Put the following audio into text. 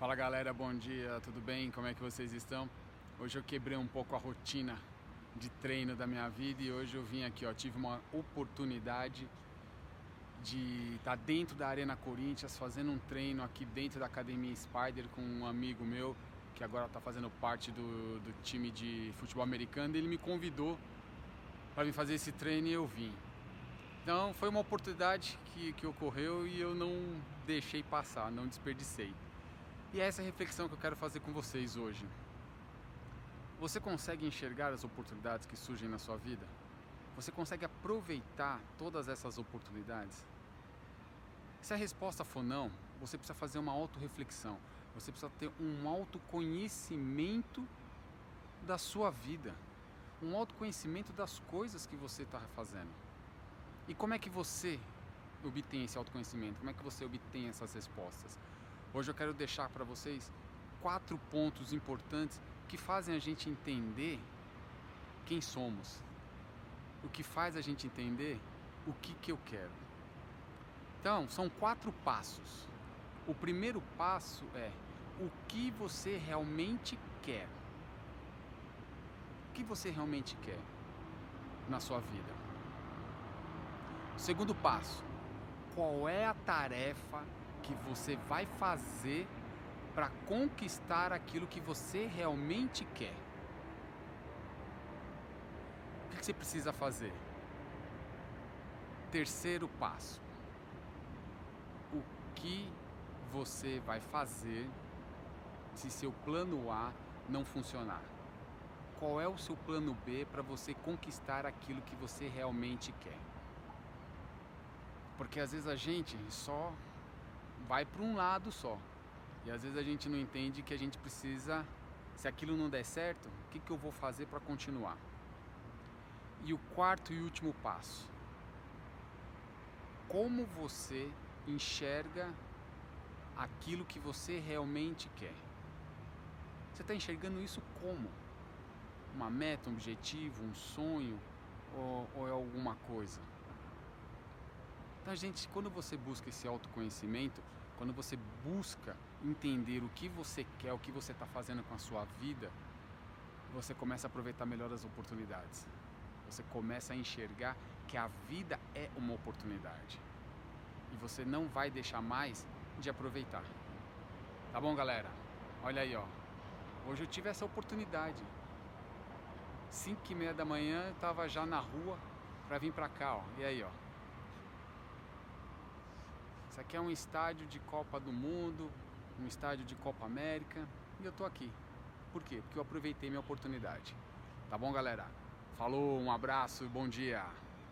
Fala galera, bom dia, tudo bem? Como é que vocês estão? Hoje eu quebrei um pouco a rotina de treino da minha vida e hoje eu vim aqui, ó, tive uma oportunidade de estar tá dentro da Arena Corinthians fazendo um treino aqui dentro da Academia Spider com um amigo meu que agora está fazendo parte do, do time de futebol americano. Ele me convidou para vir fazer esse treino e eu vim. Então foi uma oportunidade que, que ocorreu e eu não deixei passar, não desperdicei. E é essa reflexão que eu quero fazer com vocês hoje. Você consegue enxergar as oportunidades que surgem na sua vida? Você consegue aproveitar todas essas oportunidades? Se a resposta for não, você precisa fazer uma autorreflexão. Você precisa ter um autoconhecimento da sua vida, um autoconhecimento das coisas que você está fazendo. E como é que você obtém esse autoconhecimento? Como é que você obtém essas respostas? Hoje eu quero deixar para vocês quatro pontos importantes que fazem a gente entender quem somos, o que faz a gente entender o que, que eu quero. Então, são quatro passos. O primeiro passo é o que você realmente quer. O que você realmente quer na sua vida? O segundo passo, qual é a tarefa que você vai fazer para conquistar aquilo que você realmente quer. O que você precisa fazer? Terceiro passo: o que você vai fazer se seu plano A não funcionar? Qual é o seu plano B para você conquistar aquilo que você realmente quer? Porque às vezes a gente só vai para um lado só. E às vezes a gente não entende que a gente precisa, se aquilo não der certo, o que, que eu vou fazer para continuar? E o quarto e último passo: como você enxerga aquilo que você realmente quer? Você está enxergando isso como? Uma meta, um objetivo, um sonho ou, ou é alguma coisa? Então, gente, quando você busca esse autoconhecimento, quando você busca entender o que você quer, o que você está fazendo com a sua vida, você começa a aproveitar melhor as oportunidades. Você começa a enxergar que a vida é uma oportunidade. E você não vai deixar mais de aproveitar. Tá bom, galera? Olha aí, ó. Hoje eu tive essa oportunidade. 5 e meia da manhã eu estava já na rua para vir para cá, ó. E aí, ó. Isso aqui é um estádio de Copa do Mundo, um estádio de Copa América e eu tô aqui. Por quê? Porque eu aproveitei minha oportunidade. Tá bom, galera? Falou, um abraço e bom dia.